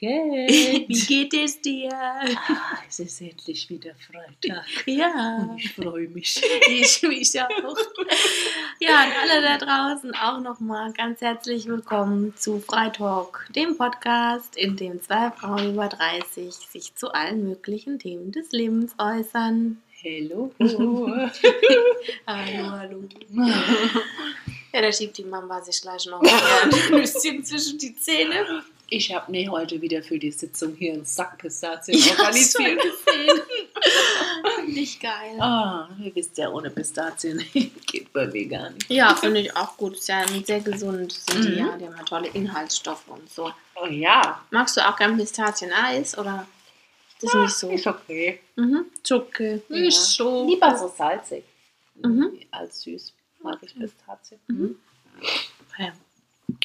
Hallo Wie geht es dir? ah, es ist endlich wieder Freitag. Ja, Und ich freue mich. ich mich auch. Ja, und alle da draußen auch nochmal ganz herzlich willkommen zu Freitalk, dem Podcast, in dem zwei Frauen über 30 sich zu allen möglichen Themen des Lebens äußern. Hallo. Hallo, hallo. Ja, da schiebt die Mama sich gleich noch ein bisschen zwischen die Zähne. Ich habe mir heute wieder für die Sitzung hier einen Sack Pistazien Ich schon organisiert. gesehen. Nicht geil. Ah, ihr wisst ja, ohne Pistazien geht bei mir gar nicht. Ja, finde ich auch gut. Ist ja sehr gesund, sind die Mhm. ja. Die haben ja tolle Inhaltsstoffe und so. Oh ja, Magst du auch gern Pistazien-Eis oder ist das nicht so? ist okay. Mhm. Zucke. Ja. Nicht so. Lieber so salzig Mhm. als süß. Mag ich Pistazien. Mhm. Ja.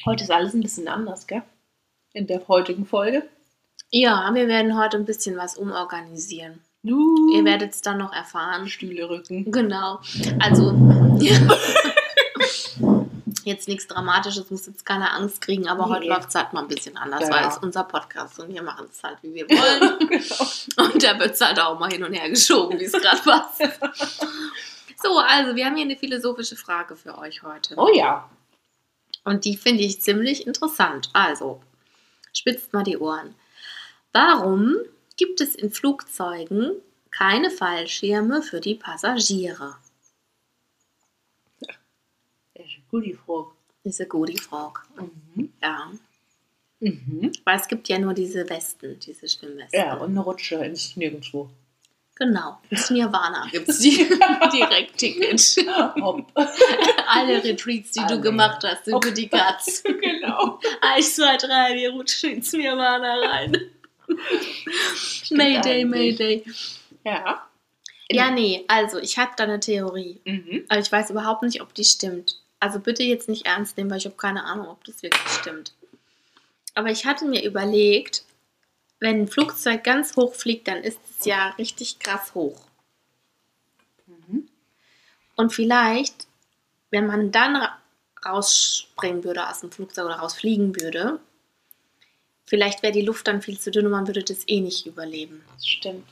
Heute ist alles ein bisschen anders, gell? In der heutigen Folge. Ja, wir werden heute ein bisschen was umorganisieren. Uh, Ihr werdet es dann noch erfahren. Stühle rücken. Genau. Also, jetzt nichts Dramatisches, muss jetzt keine Angst kriegen, aber heute Nee. läuft es halt mal ein bisschen anders, Ja. weil es unser Podcast und wir machen es halt, wie wir wollen. genau. Und da wird es halt auch mal hin und her geschoben, wie es gerade passt. So, also wir haben hier eine philosophische Frage für euch heute. Oh ja. Und die finde ich ziemlich interessant. Also, spitzt mal die Ohren. Warum gibt es in Flugzeugen keine Fallschirme für die Passagiere? Das ist eine gute Frage. Ist eine gute Frage. Mhm. Ja. Mhm. Weil es gibt ja nur diese Westen, diese Schwimmwesten. Ja, und eine Rutsche ins Nirgendwo. Genau. Ins Nirvana gibt es die Direktticket. Hopp. Alle Retreats, die du gemacht hast, sind für die Katz. genau. Eins, zwei, drei, wir rutschen ins Nirvana rein. Mayday. Mayday. Ja. Ja, nee, also ich habe da eine Theorie. Mhm. Aber ich weiß überhaupt nicht, ob die stimmt. Also bitte jetzt nicht ernst nehmen, weil ich habe keine Ahnung, ob das wirklich stimmt. Aber ich hatte mir überlegt, wenn ein Flugzeug ganz hoch fliegt, dann ist es ja richtig krass hoch. Mhm. Und vielleicht, wenn man dann ra- rausspringen würde aus dem Flugzeug oder rausfliegen würde, vielleicht wäre die Luft dann viel zu dünn und man würde das eh nicht überleben. Das stimmt.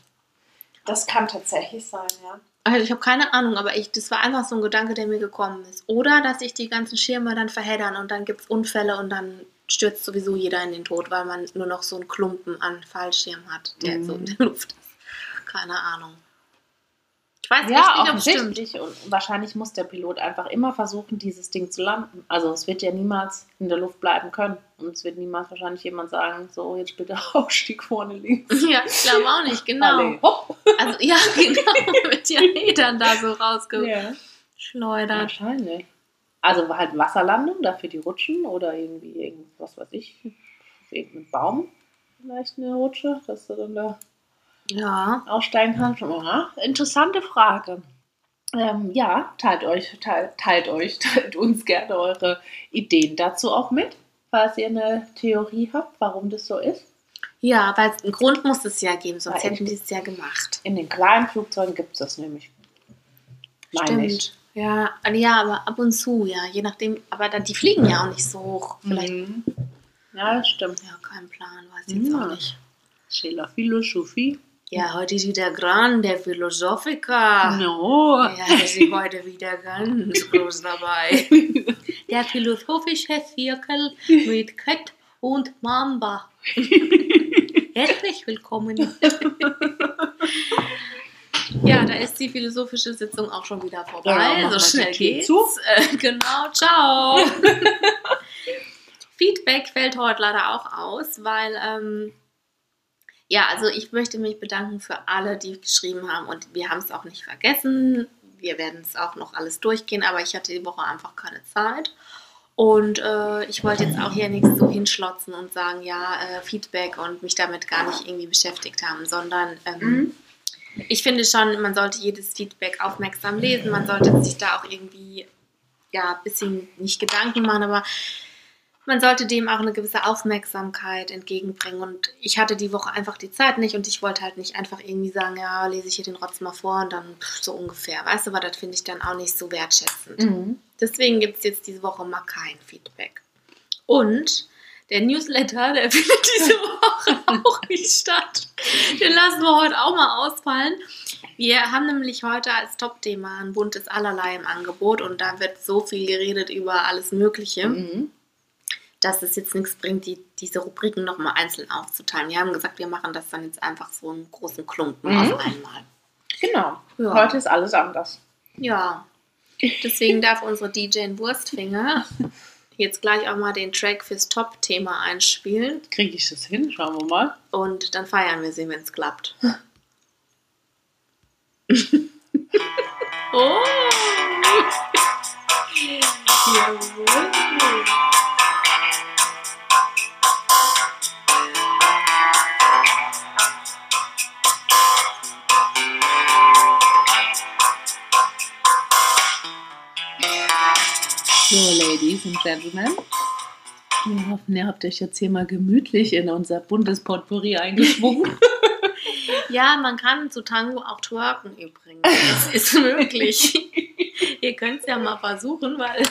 Das kann tatsächlich sein, ja. Also ich habe keine Ahnung, aber ich, das war einfach so ein Gedanke, der mir gekommen ist. Oder dass sich die ganzen Schirme dann verheddern und dann gibt es Unfälle und dann stürzt sowieso jeder in den Tod, weil man nur noch so einen Klumpen an Fallschirm hat, der Mhm. so in der Luft ist. Keine Ahnung. Ich weiß Ja, nicht, offensichtlich. Und wahrscheinlich muss der Pilot einfach immer versuchen, dieses Ding zu landen. Also es wird ja niemals in der Luft bleiben können. Und es wird niemals wahrscheinlich jemand sagen, so jetzt bitte Ausstieg vorne links. Ja, ich glaube auch nicht, genau. Also ja, genau, wird ja eh dann da so rausgeschleudert. Ja. Wahrscheinlich. Also halt Wasserlandung, dafür die Rutschen oder irgendwie irgendwas weiß ich, irgendein Baum, vielleicht eine Rutsche, dass du dann da Ja, aussteigen kannst. Aha, interessante Frage. Ähm, ja, teilt euch, teilt, teilt euch, teilt uns gerne eure Ideen dazu auch mit, falls ihr eine Theorie habt, warum das so ist. ja, weil einen Grund muss es ja geben, sonst Ja, hätten die es ja gemacht. In den kleinen Flugzeugen gibt es das nämlich. Meine ich. Ja, also ja, aber ab und zu, ja, je nachdem. Aber dann, die fliegen ja auch nicht so hoch. Vielleicht, Mhm. Ja, das stimmt. ja, kein Plan, weiß ich jetzt Ja. auch nicht. C'est la Philosophie. Ja, heute ist wieder Gran, der Philosophiker. No. Ja, wir sind heute wieder ganz groß dabei. Der philosophische Zirkel mit Cat und Mamba. Herzlich willkommen. Ja, da ist die philosophische Sitzung auch schon wieder vorbei. Ja, so die schnell geht's. zu. Äh, genau, ciao. Feedback fällt heute leider auch aus, weil, ähm, ja, also ich möchte mich bedanken für alle, die geschrieben haben und wir haben es auch nicht vergessen. Wir werden es auch noch alles durchgehen, aber ich hatte die Woche einfach keine Zeit. Und äh, ich wollte jetzt auch hier nichts so hinschlotzen und sagen, ja, äh, Feedback und mich damit gar nicht irgendwie beschäftigt haben, sondern ähm, Mhm. Ich finde schon, man sollte jedes Feedback aufmerksam lesen, man sollte sich da auch irgendwie, ja, ein bisschen nicht Gedanken machen, aber man sollte dem auch eine gewisse Aufmerksamkeit entgegenbringen. Und ich hatte die Woche einfach die Zeit nicht und ich wollte halt nicht einfach irgendwie sagen, ja, lese ich hier den Rotz mal vor und dann pff, so ungefähr. Weißt du, weil das finde ich dann auch nicht so wertschätzend. Mhm. Deswegen gibt es jetzt diese Woche mal kein Feedback. Und Der Newsletter, der findet diese Woche auch nicht statt. Den lassen wir heute auch mal ausfallen. Wir haben nämlich heute als Top-Thema ein buntes Allerlei im Angebot und da wird so viel geredet über alles Mögliche, Mhm. dass es jetzt nichts bringt, die, diese Rubriken nochmal einzeln aufzuteilen. Wir haben gesagt, wir machen das dann jetzt einfach so einen großen Klumpen Mhm. auf einmal. Genau. Ja. Heute ist alles anders. Ja, deswegen darf unsere DJ Wurstfinger jetzt gleich auch mal den Track fürs Top-Thema einspielen Kriege ich das hin? Schauen wir mal. und dann feiern wir sie, wenn es klappt. oh! Jawohl! So, Ladies and Gentlemen. Wir hoffen, ihr habt euch jetzt hier mal gemütlich in unser buntes Potpourri eingeschwungen. Ja, man kann zu Tango auch twerken übrigens. Das ist möglich. Ihr könnt es ja mal versuchen, weil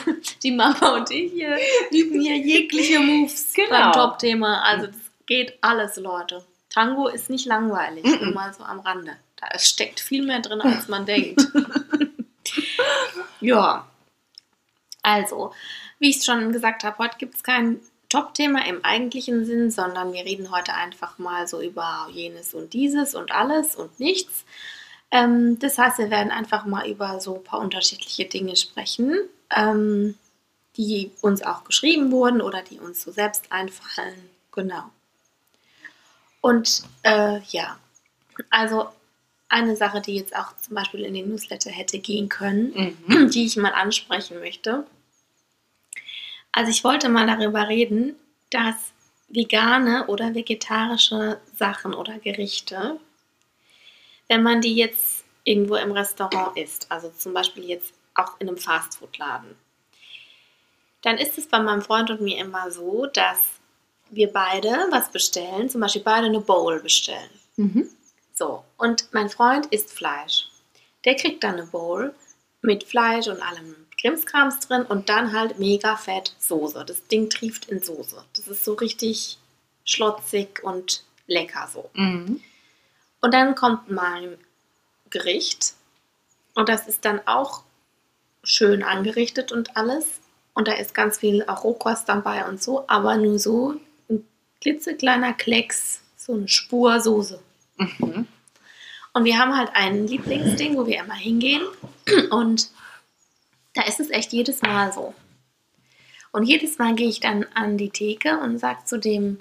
die Mama und ich hier üben hier jegliche Moves Genau. beim Top-Thema. Also das geht alles, Leute. Tango ist nicht langweilig, nur mal so am Rande. Da steckt viel mehr drin, als man denkt. ja. Also, wie ich es schon gesagt habe, heute gibt es kein Top-Thema im eigentlichen Sinn, sondern wir reden heute einfach mal so über jenes und dieses und alles und nichts. Ähm, das heißt, wir werden einfach mal über so ein paar unterschiedliche Dinge sprechen, ähm, die uns auch geschrieben wurden oder die uns so selbst einfallen. Genau. Und äh, ja, also eine Sache, die jetzt auch zum Beispiel in den Newsletter hätte gehen können, Mhm. die ich mal ansprechen möchte. Also ich wollte mal darüber reden, dass vegane oder vegetarische Sachen oder Gerichte, wenn man die jetzt irgendwo im Restaurant isst, also zum Beispiel jetzt auch in einem Fastfood-Laden, dann ist es bei meinem Freund und mir immer so, dass wir beide was bestellen, zum Beispiel beide eine Bowl bestellen. Mhm. So, und mein Freund isst Fleisch. Der kriegt dann eine Bowl mit Fleisch und allem Krimskrams drin und dann halt mega fett Soße. Das Ding trieft in Soße. Das ist so richtig schlotzig und lecker so. Mhm. Und dann kommt mein Gericht und das ist dann auch schön angerichtet und alles. Und da ist ganz viel auch Rohkost dabei und so, aber nur so ein klitzekleiner Klecks, so eine Spur Soße. Mhm. Und wir haben halt ein Lieblingsding, wo wir immer hingehen. Und da ist es echt jedes Mal so. Und jedes Mal gehe ich dann an die Theke und sage zu dem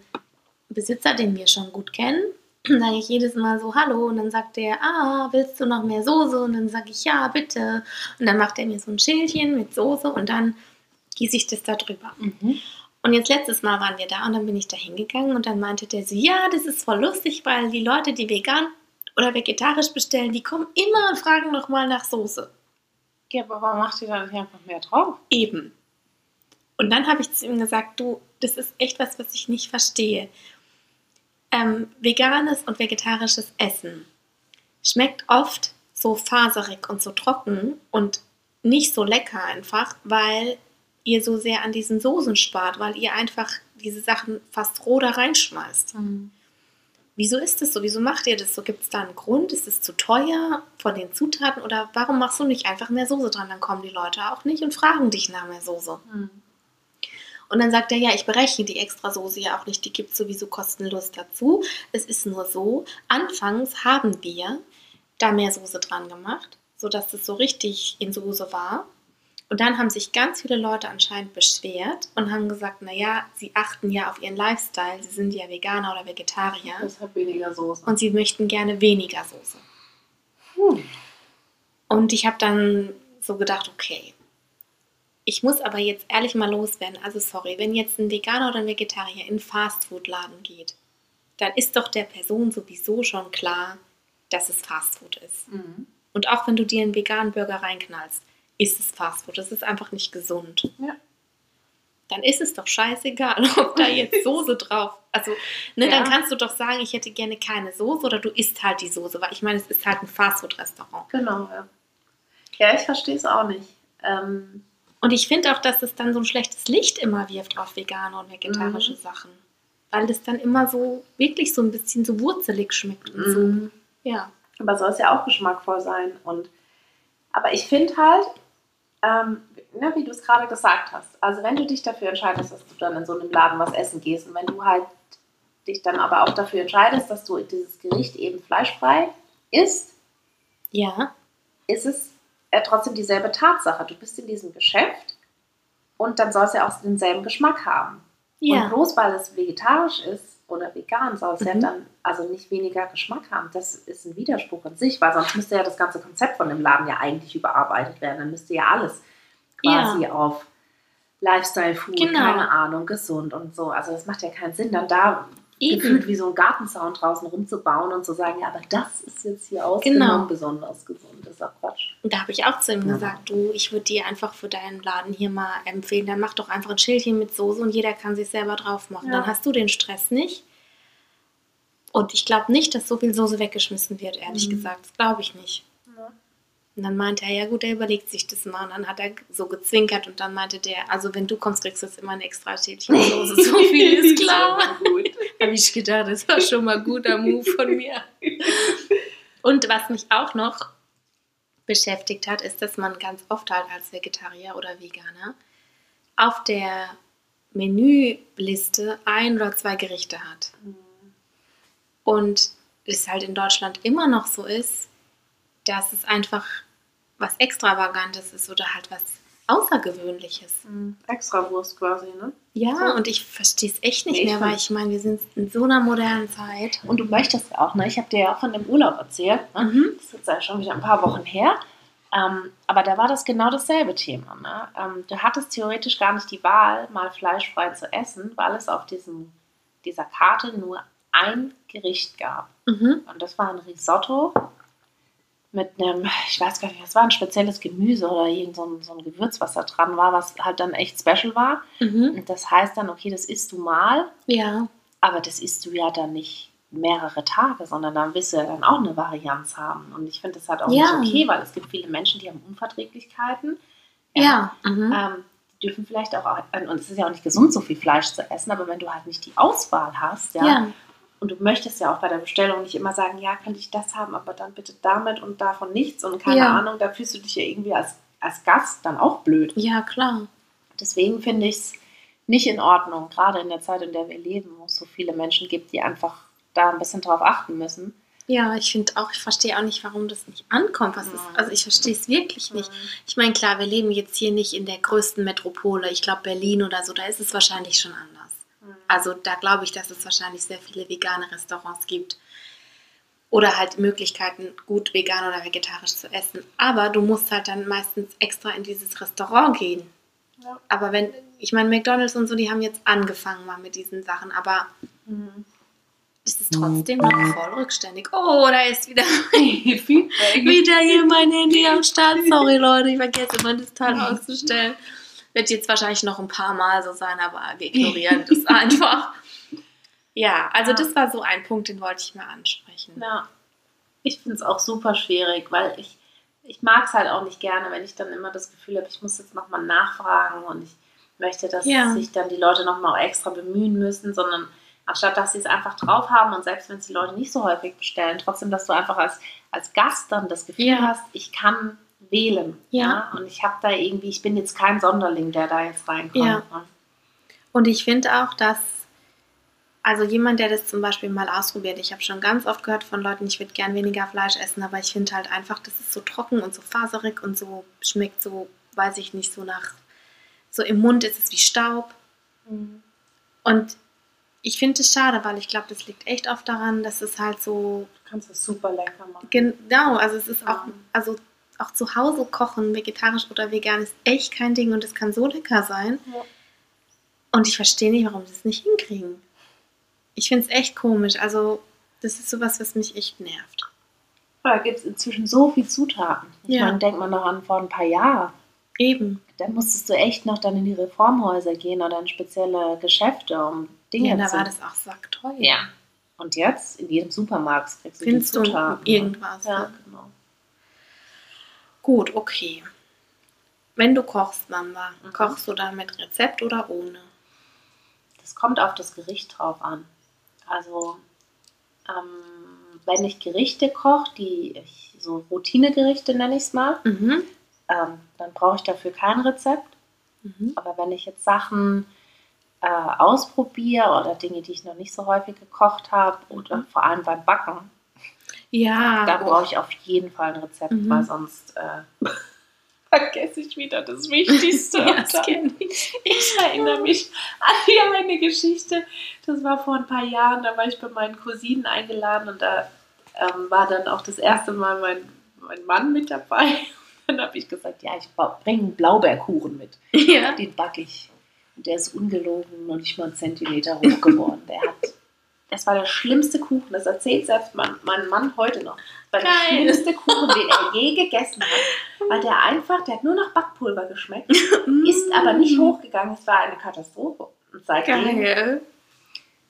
Besitzer, den wir schon gut kennen, sage ich jedes Mal so Hallo. Und dann sagt er, ah, willst du noch mehr Soße? Und dann sage ich, ja, bitte. Und dann macht er mir so ein Schildchen mit Soße und dann gieße ich das da drüber. Mhm. Und jetzt letztes Mal waren wir da und dann bin ich da hingegangen und dann meinte der so, ja, das ist voll lustig, weil die Leute, die vegan oder vegetarisch bestellen, die kommen immer und fragen nochmal nach Soße. Ja, aber warum macht ihr da nicht einfach mehr drauf? Eben. Und dann habe ich zu ihm gesagt, du, das ist echt was, was ich nicht verstehe. Ähm, veganes und vegetarisches Essen schmeckt oft so faserig und so trocken und nicht so lecker einfach, weil ihr so sehr an diesen Soßen spart, weil ihr einfach diese Sachen fast roh da reinschmeißt. Wieso ist das so? Wieso macht ihr das so? Gibt es da einen Grund? Ist es zu teuer von den Zutaten? Oder warum machst du nicht einfach mehr Soße dran? Dann kommen die Leute auch nicht und fragen dich nach mehr Soße. Mhm. Und dann sagt er, ja, ich berechne die extra Soße ja auch nicht, die gibt es sowieso kostenlos dazu. Es ist nur so, anfangs haben wir da mehr Soße dran gemacht, sodass es so richtig in Soße war. Und dann haben sich ganz viele Leute anscheinend beschwert und haben gesagt, naja, sie achten ja auf ihren Lifestyle, sie sind ja Veganer oder Vegetarier Deshalb weniger Soße. und sie möchten gerne weniger Soße. Hm. Und ich habe dann so gedacht, okay, ich muss aber jetzt ehrlich mal loswerden. Also sorry, wenn jetzt ein Veganer oder ein Vegetarier in Fastfood-Laden geht, dann ist doch der Person sowieso schon klar, dass es Fastfood ist. Mhm. Und auch wenn du dir einen veganen Burger reinknallst, ist es Fastfood. Das ist einfach nicht gesund. Ja. Dann ist es doch scheißegal, ob da jetzt Soße drauf. Also, ne, Ja. dann kannst du doch sagen, ich hätte gerne keine Soße oder du isst halt die Soße, weil ich meine, es ist halt ein Fastfood-Restaurant. Genau, ja. Ja, ich verstehe es auch nicht. Ähm, Und ich finde auch, dass das dann so ein schlechtes Licht immer wirft auf vegane und vegetarische Mhm. Sachen. Weil das dann immer so wirklich so ein bisschen so wurzelig schmeckt und so. Mhm. Ja. Aber soll es ja auch geschmackvoll sein. Und, aber ich finde halt, ähm, ne, wie du es gerade gesagt hast, also wenn du dich dafür entscheidest, dass du dann in so einem Laden was essen gehst und wenn du halt dich dann aber auch dafür entscheidest, dass du dieses Gericht eben fleischfrei isst, Ja. ist es äh, trotzdem dieselbe Tatsache. Du bist in diesem Geschäft und dann soll es ja auch denselben Geschmack haben. Und Ja. bloß weil es vegetarisch ist oder vegan, soll es ja Mhm. dann also nicht weniger Geschmack haben. Das ist ein Widerspruch in sich, weil sonst müsste ja das ganze Konzept von dem Laden ja eigentlich überarbeitet werden. Dann müsste ja alles quasi auf Lifestyle-Food, Genau. keine Ahnung, gesund und so. Also das macht ja keinen Sinn, dann da Eben. gefühlt wie so ein Gartenzaun draußen rumzubauen und zu sagen, ja, aber das ist jetzt hier ausgenommen Genau. besonders gesund. Das ist auch Quatsch. Und da habe ich auch zu ihm Ja. gesagt, du, ich würde dir einfach für deinen Laden hier mal empfehlen, dann mach doch einfach ein Schildchen mit Soße und jeder kann sich selber drauf machen. Ja. Dann hast du den Stress nicht. Und ich glaube nicht, dass so viel Soße weggeschmissen wird, ehrlich Mhm. gesagt. Das glaube ich nicht. Und dann meinte er, ja gut, er überlegt sich das mal. Und dann hat er so gezwinkert und dann meinte der, also wenn du kommst, kriegst du jetzt immer ein extra Schälchen Soße. So viel ist klar. gut. habe ich gedacht, das war schon mal ein guter Move von mir. Und was mich auch noch beschäftigt hat, ist, dass man ganz oft halt als Vegetarier oder Veganer auf der Menüliste ein oder zwei Gerichte hat. Und es halt in Deutschland immer noch so ist, dass es einfach was Extravagantes ist oder halt was Außergewöhnliches. Extra Wurst quasi, ne? Ja, So. und ich verstehe es echt nicht Nee, mehr, weil ich meine, wir sind in so einer modernen Zeit. Und du möchtest auch, ne? Ich habe dir ja auch von dem Urlaub erzählt. Ne? Mhm. Das ist jetzt ja schon wieder ein paar Wochen her. Ähm, aber da war das genau dasselbe Thema. Ne? Ähm, du hattest theoretisch gar nicht die Wahl, mal fleischfrei zu essen, weil es auf diesem, dieser Karte nur ein Gericht gab. Mhm. Und das war ein Risotto mit einem, ich weiß gar nicht, das war ein spezielles Gemüse oder irgend so ein, so ein Gewürz, was da dran war, was halt dann echt special war. Mhm. Und das heißt dann, okay, das isst du mal, Ja, aber das isst du ja dann nicht mehrere Tage, sondern dann willst du ja dann auch eine Varianz haben. Und ich finde das halt auch Ja. nicht okay, weil es gibt viele Menschen, die haben Unverträglichkeiten. ja. Mhm. Ähm, die dürfen vielleicht auch, und es ist ja auch nicht gesund, so viel Fleisch zu essen, aber wenn du halt nicht die Auswahl hast, ja, ja. Und du möchtest ja auch bei der Bestellung nicht immer sagen, ja, könnte ich das haben, aber dann bitte damit und davon nichts und keine Ja. Ahnung, da fühlst du dich ja irgendwie als, als Gast dann auch blöd. Ja, klar. Deswegen finde ich es nicht in Ordnung, gerade in der Zeit, in der wir leben, wo es so viele Menschen gibt, die einfach da ein bisschen drauf achten müssen. Ja, ich finde auch, ich verstehe auch nicht, warum das nicht ankommt. Was ist, Nein. also ich verstehe es wirklich nicht. Ich meine, klar, wir leben jetzt hier nicht in der größten Metropole. Ich glaube, Berlin oder so, da ist es wahrscheinlich schon anders. Also da glaube ich, dass es wahrscheinlich sehr viele vegane Restaurants gibt. Oder halt Möglichkeiten, gut vegan oder vegetarisch zu essen. Aber du musst halt dann meistens extra in dieses Restaurant gehen. Ja. Aber wenn, ich meine, McDonalds und so, die haben jetzt angefangen mal mit diesen Sachen, aber Mhm. es ist trotzdem noch voll rückständig. Oh, da ist wieder, wieder hier mein Handy am Start. Sorry, Leute, ich vergesse immer das Teil auszustellen. Wird jetzt wahrscheinlich noch ein paar Mal so sein, aber wir ignorieren das einfach. Ja, also das war so ein Punkt, den wollte ich mal ansprechen. Ja, ich finde es auch super schwierig, weil ich, ich mag es halt auch nicht gerne, wenn ich dann immer das Gefühl habe, ich muss jetzt nochmal nachfragen und ich möchte, dass Ja. sich dann die Leute nochmal extra bemühen müssen, sondern anstatt dass sie es einfach drauf haben und selbst wenn es die Leute nicht so häufig bestellen, trotzdem, dass du einfach als, als Gast dann das Gefühl Ja. hast, ich kann wählen. Ja. Und ich habe da irgendwie, ich bin jetzt kein Sonderling, der da jetzt reinkommt. Ja. ne? Und ich finde auch, dass, also jemand, der das zum Beispiel mal ausprobiert, ich habe schon ganz oft gehört von Leuten, ich würde gern weniger Fleisch essen, aber ich finde halt einfach, das ist so trocken und so faserig und so schmeckt so, weiß ich nicht, so nach, so im Mund ist es wie Staub. Und ich finde es schade, weil ich glaube, das liegt echt oft daran, dass es halt so, Du kannst es super lecker machen. genau, also es ist auch, Ja. also auch zu Hause kochen, vegetarisch oder vegan, ist echt kein Ding und es kann so lecker sein. Ja. Und ich verstehe nicht, warum sie es nicht hinkriegen. Ich finde es echt komisch. Also, das ist sowas, was mich echt nervt. Da gibt es inzwischen so viele Zutaten. Ich Ja. meine, denkt man noch an vor ein paar Jahren. Eben. Dann musstest du echt noch dann in die Reformhäuser gehen oder in spezielle Geschäfte, um Dinge Ja, da zu... war das auch sackteuer. Ja. Und jetzt in jedem Supermarkt kriegst du Findest die du Zutaten. ne? irgendwas? Ja, genau. Gut, okay. Wenn du kochst, Mama, Mhm. kochst du dann mit Rezept oder ohne? Das kommt auf das Gericht drauf an. Also, ähm, wenn ich Gerichte koche, die ich, so Routinegerichte nenne ich es mal, Mhm. ähm, dann brauche ich dafür kein Rezept. Mhm. Aber wenn ich jetzt Sachen äh, ausprobiere oder Dinge, die ich noch nicht so häufig gekocht habe, oder Mhm. vor allem beim Backen, Ja, da brauche ich auf jeden Fall ein Rezept, Mhm. weil sonst äh, vergesse ich wieder das Wichtigste. Ja, das ich. Ich erinnere mich an eine Geschichte. Das war vor ein paar Jahren. Da war ich bei meinen Cousinen eingeladen und da ähm, war dann auch das erste Mal mein, mein Mann mit dabei. Dann habe ich gesagt: Ja, ich bringe einen Blaubeerkuchen mit. Ja. Den backe ich. Und der ist ungelogen noch nicht mal einen Zentimeter hoch geworden. Der hat. Das war der schlimmste Kuchen, das erzählt selbst mein, mein Mann heute noch. Das war der Geil. schlimmste Kuchen, den er je gegessen hat. Weil der einfach, der hat nur nach Backpulver geschmeckt ist aber nicht hochgegangen. Es war eine Katastrophe. Und seitdem, Geil.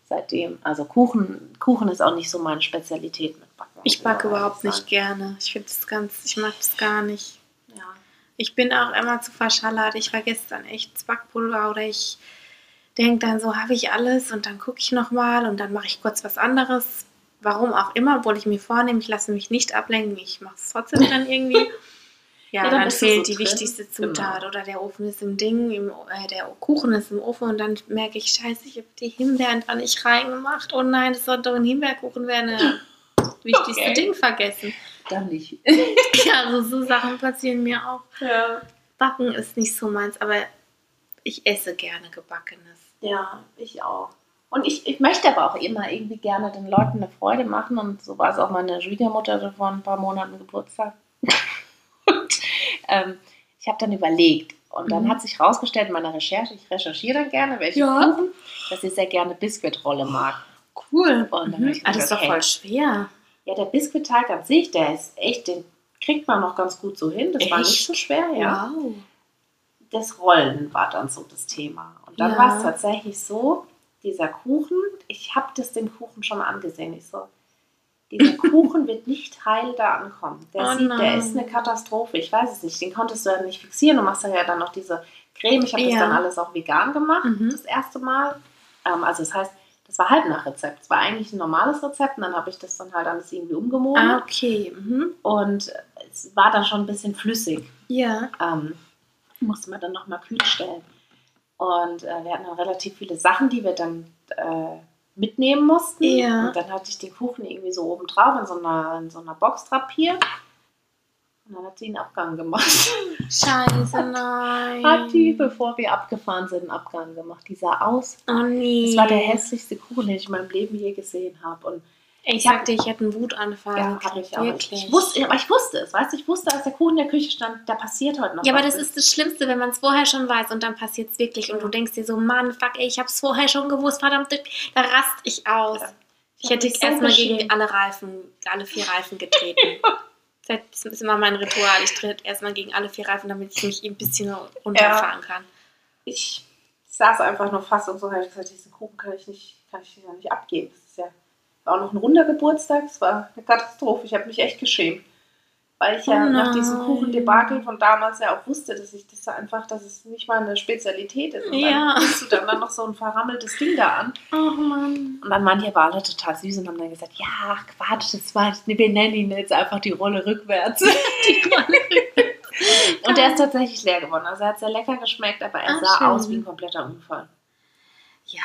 seitdem, also Kuchen, Kuchen ist auch nicht so meine Spezialität mit Backen. Ich backe aber überhaupt nicht gerne. Ich finde das ganz, ich mag das gar nicht. Ja. Ich bin auch immer zu verschallert. Ich vergesse dann echt Backpulver oder ich denke dann so, habe ich alles und dann gucke ich nochmal und dann mache ich kurz was anderes. Warum auch immer, obwohl ich mir vornehme, ich lasse mich nicht ablenken, ich mache es trotzdem dann irgendwie. Ja, Ja, dann dann, fehlt so die drin. wichtigste Zutat Genau. oder der Ofen ist im Ding, im, äh, der Kuchen ist im Ofen und dann merke ich, scheiße, ich habe die Himbeeren da nicht reingemacht. Oh nein, das soll doch ein Himbeerkuchen werden. Wichtigste Okay. Ding vergessen. Dann nicht. Ja, also so Sachen passieren mir auch. ja. Backen ist nicht so meins, aber ich esse gerne Gebackenes. ja, ich auch. Und ich, ich möchte aber auch immer irgendwie gerne den Leuten eine Freude machen. Und so war es auch meine Schwiegermutter vor ein paar Monaten Geburtstag. Und ähm, ich habe dann überlegt. Und dann Mhm. hat sich herausgestellt in meiner Recherche, ich recherchiere dann gerne, welche Ja. Kuchen, dass ich sehr gerne Biskuitrolle mag. Cool. Und dann hab ich Ah, das ist doch voll schwer. Ja, der Biskuitteig an sich, der ist echt, den kriegt man noch ganz gut so hin. Das war nicht Echt? so schwer, ja. Wow. Das Rollen war dann so das Thema. Und dann Ja. war es tatsächlich so, dieser Kuchen, ich habe das dem Kuchen schon angesehen. Ich so, dieser Kuchen wird nicht heil da ankommen. Der, Oh sieht, der ist eine Katastrophe. Ich weiß es nicht. Den konntest du ja nicht fixieren. Du machst ja dann noch diese Creme. Ich habe das Ja. dann alles auch vegan gemacht, Mhm. das erste Mal. Ähm, also das heißt, das war halb nach Rezept. Es war eigentlich ein normales Rezept und dann habe ich das dann halt alles irgendwie umgemodelt. Ah, okay. Mhm. Und es war dann schon ein bisschen flüssig. Ja. Ähm, musste man dann nochmal kühl stellen. Und äh, wir hatten dann relativ viele Sachen, die wir dann äh, mitnehmen mussten. Ja. Und dann hatte ich den Kuchen irgendwie so oben drauf in so einer, in so einer Box drapiert. Und dann hat sie einen Abgang gemacht. Scheiße, nein. hat die, bevor wir abgefahren sind, einen Abgang gemacht. Die sah aus. Oh nee. Das war der hässlichste Kuchen, den ich in meinem Leben je gesehen habe. Und Ich sagte, ich hätte einen Wutanfall. ja, habe ich auch. Ich, wirklich. ich wusste, aber ich wusste es, weißt du, ich wusste, als der Kuchen in der Küche stand, da passiert heute noch Ja, aber das ist das Schlimmste, wenn man es vorher schon weiß und dann passiert es wirklich und du denkst dir so, Mann, fuck, ey, ich hab's vorher schon gewusst, verdammt, da rast ich aus. Ja. Ich hätte mich so erstmal gegen alle Reifen, alle vier Reifen getreten. Das ist immer mein Ritual. Ich trete erstmal gegen alle vier Reifen, damit ich mich ein bisschen runterfahren kann. ich saß einfach nur fast und so habe ich gesagt, diesen Kuchen kann ich nicht, kann ich ja nicht abgeben. Ja war auch noch ein runder Geburtstag, es war eine Katastrophe. Ich habe mich echt geschämt. Weil ich ja Oh nach diesem. Kuchendebakel von damals ja auch wusste, dass ich das einfach, dass es nicht mal eine Spezialität ist. Und Ja. dann kriegst du dann, dann noch so ein verrammeltes Ding da an. Oh Mann. Und dann waren die aber alle total süß und haben dann gesagt, ja, ach Quatsch, das war, wir nennen ihn jetzt einfach die Rolle rückwärts. und der ist tatsächlich leer geworden. Also er hat sehr lecker geschmeckt, aber er Ah, sah schön. aus wie ein kompletter Unfall. Ja,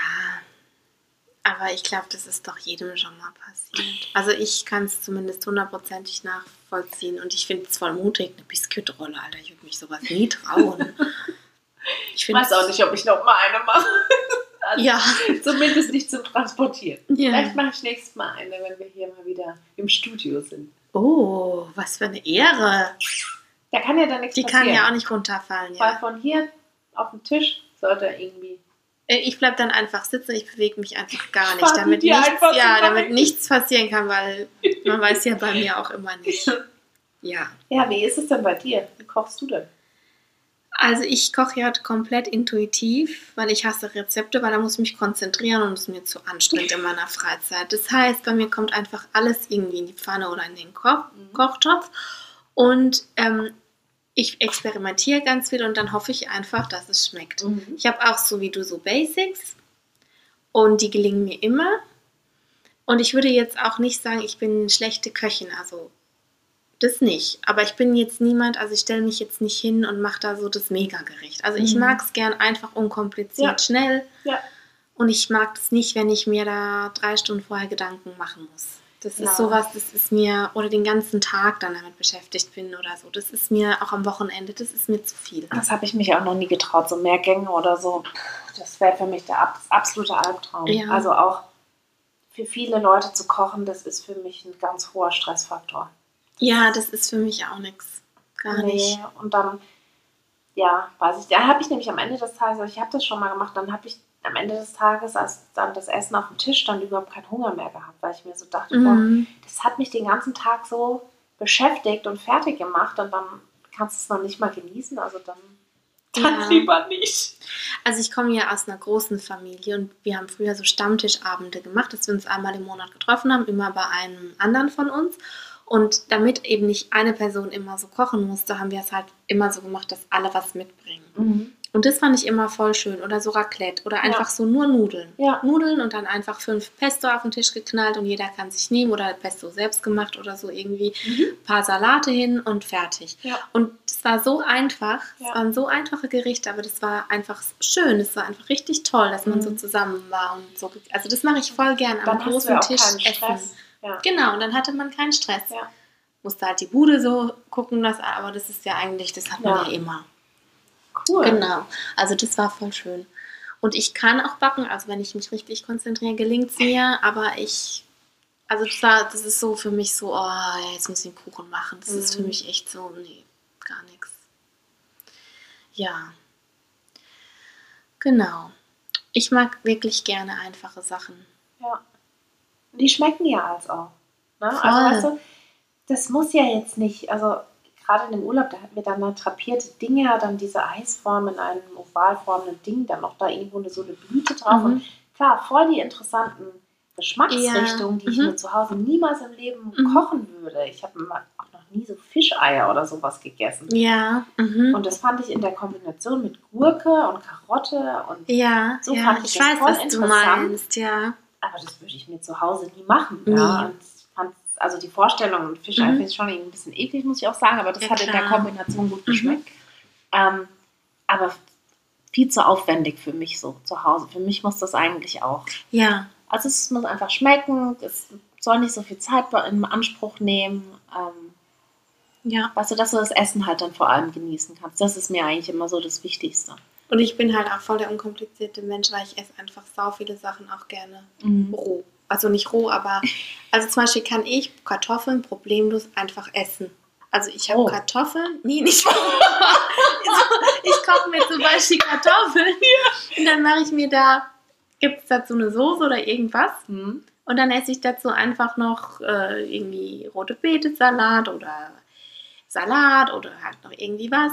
aber ich glaube, das ist doch jedem schon mal passiert. Also ich kann es zumindest hundertprozentig nachvollziehen und ich finde es voll mutig, eine Biskuitrolle, Alter. Ich würde mich sowas nie trauen. Ich weiß auch nicht, ob ich noch mal eine mache. Also Ja, Zumindest nicht zum Transportieren. ja. Vielleicht mache ich nächstes Mal eine, wenn wir hier mal wieder im Studio sind. Oh, was für eine Ehre. Da kann ja dann nichts Die passieren. kann ja auch nicht runterfallen, Weil ja. von hier auf dem Tisch sollte irgendwie. Äh, Ich bleibe dann einfach sitzen, ich bewege mich einfach gar nicht, damit nichts, ja, damit nichts passieren kann, weil man weiß ja bei mir auch immer nicht. Ja. Ja, wie ist es denn bei dir? Wie kochst du denn? Also ich koche ja komplett intuitiv, weil ich hasse Rezepte, weil da muss ich mich konzentrieren und es ist mir zu anstrengend in meiner Freizeit. Das heißt, bei mir kommt einfach alles irgendwie in die Pfanne oder in den Ko Mhm. Kochtopf und ähm, ich experimentiere ganz viel und dann hoffe ich einfach, dass es schmeckt. Mhm. Ich habe auch so wie du so Basics und die gelingen mir immer. Und ich würde jetzt auch nicht sagen, ich bin eine schlechte Köchin, also das nicht. Aber ich bin jetzt niemand, also ich stelle mich jetzt nicht hin und mache da so das Megagericht. Also ich Mhm. mag es gern einfach unkompliziert, Ja. schnell. Ja. Und ich mag das nicht, wenn ich mir da drei Stunden vorher Gedanken machen muss. Das Ja. ist sowas, das ist mir, oder den ganzen Tag dann damit beschäftigt bin oder so. Das ist mir auch am Wochenende, das ist mir zu viel. Das habe ich mich auch noch nie getraut, so Mehrgänge oder so. Das wäre für mich der ab absolute Albtraum. Ja. Also auch für viele Leute zu kochen, das ist für mich ein ganz hoher Stressfaktor. Ja, das ist für mich auch nichts. Gar nicht. Und dann, ja, weiß ich, da habe ich nämlich am Ende des Tages, ich habe das schon mal gemacht, dann habe ich am Ende des Tages, als dann das Essen auf dem Tisch stand, überhaupt keinen Hunger mehr gehabt, weil ich mir so dachte, boah, Mhm. das hat mich den ganzen Tag so beschäftigt und fertig gemacht und dann kannst du es noch nicht mal genießen, also dann, dann Ja. lieber nicht. Also ich komme ja aus einer großen Familie und wir haben früher so Stammtischabende gemacht, dass wir uns einmal im Monat getroffen haben, immer bei einem anderen von uns. Und damit eben nicht eine Person immer so kochen musste, haben wir es halt immer so gemacht, dass alle was mitbringen. Und das fand ich immer voll schön. Oder so Raclette oder einfach so nur Nudeln. Ja. Nudeln und dann einfach fünf Pesto auf den Tisch geknallt und jeder kann sich nehmen oder Pesto selbst gemacht oder so irgendwie ein paar Salate hin und fertig. Ja. Und es war so einfach, Ja. es waren so einfache Gerichte, aber das war einfach schön, es war einfach richtig toll, dass man Mhm. so zusammen war und so. Also das mache ich voll gern am Dann großen ja Tisch essen. Stress. Ja. Genau, und dann hatte man keinen Stress. Ja. Musste halt die Bude so gucken, dass, aber das ist ja eigentlich, das hat man Ja. ja immer. Cool. Genau. Also das war voll schön. Und ich kann auch backen, also wenn ich mich richtig konzentriere, gelingt es mir, aber ich, also das, war, das ist so für mich so, oh, jetzt muss ich einen Kuchen machen. Das ist für Mhm. mich echt so, nee, gar nichts. Ja. Genau. Ich mag wirklich gerne einfache Sachen. Ja. Die schmecken ja als auch. Ne? Also weißt du, das muss ja jetzt nicht, also gerade in dem Urlaub, da hatten wir dann mal drapierte Dinge, dann diese Eisform in einem ovalformenden Ding, dann noch da irgendwo eine, so eine Blüte drauf. Mhm. Und klar, voll die interessanten Geschmacksrichtungen, die ich Mhm. mir zu Hause niemals im Leben Mhm. kochen würde. Ich habe auch noch nie so Fischeier oder sowas gegessen. Ja. Mhm. Und das fand ich in der Kombination mit Gurke und Karotte und ja, so ja, fand ich ich das weiß, voll was du interessant. meinst, ja. aber das würde ich mir zu Hause nie machen. Ja. Und fand, also die Vorstellung und Fischei Mhm. ich schon ein bisschen eklig, muss ich auch sagen, aber das Ja, hat in der klar. Kombination gut Mhm. geschmeckt. Ähm, aber viel zu aufwendig für mich so zu Hause. Für mich muss das eigentlich auch. Ja, Also es muss einfach schmecken, es soll nicht so viel Zeit in Anspruch nehmen. Ähm, ja. weißt du, dass du das Essen halt dann vor allem genießen kannst. Das ist mir eigentlich immer so das Wichtigste. Und ich bin halt auch voll der unkomplizierte Mensch, weil ich esse einfach sau viele Sachen auch gerne roh. Also nicht roh, aber also zum Beispiel kann ich Kartoffeln problemlos einfach essen. Also ich habe Oh. Kartoffeln, nee, nicht roh. ich koche mir zum Beispiel Kartoffeln und dann mache ich mir da, gibt es dazu eine Soße oder irgendwas Mhm. und dann esse ich dazu einfach noch äh, irgendwie rote Beete-Salat oder Salat oder halt noch irgendwie was.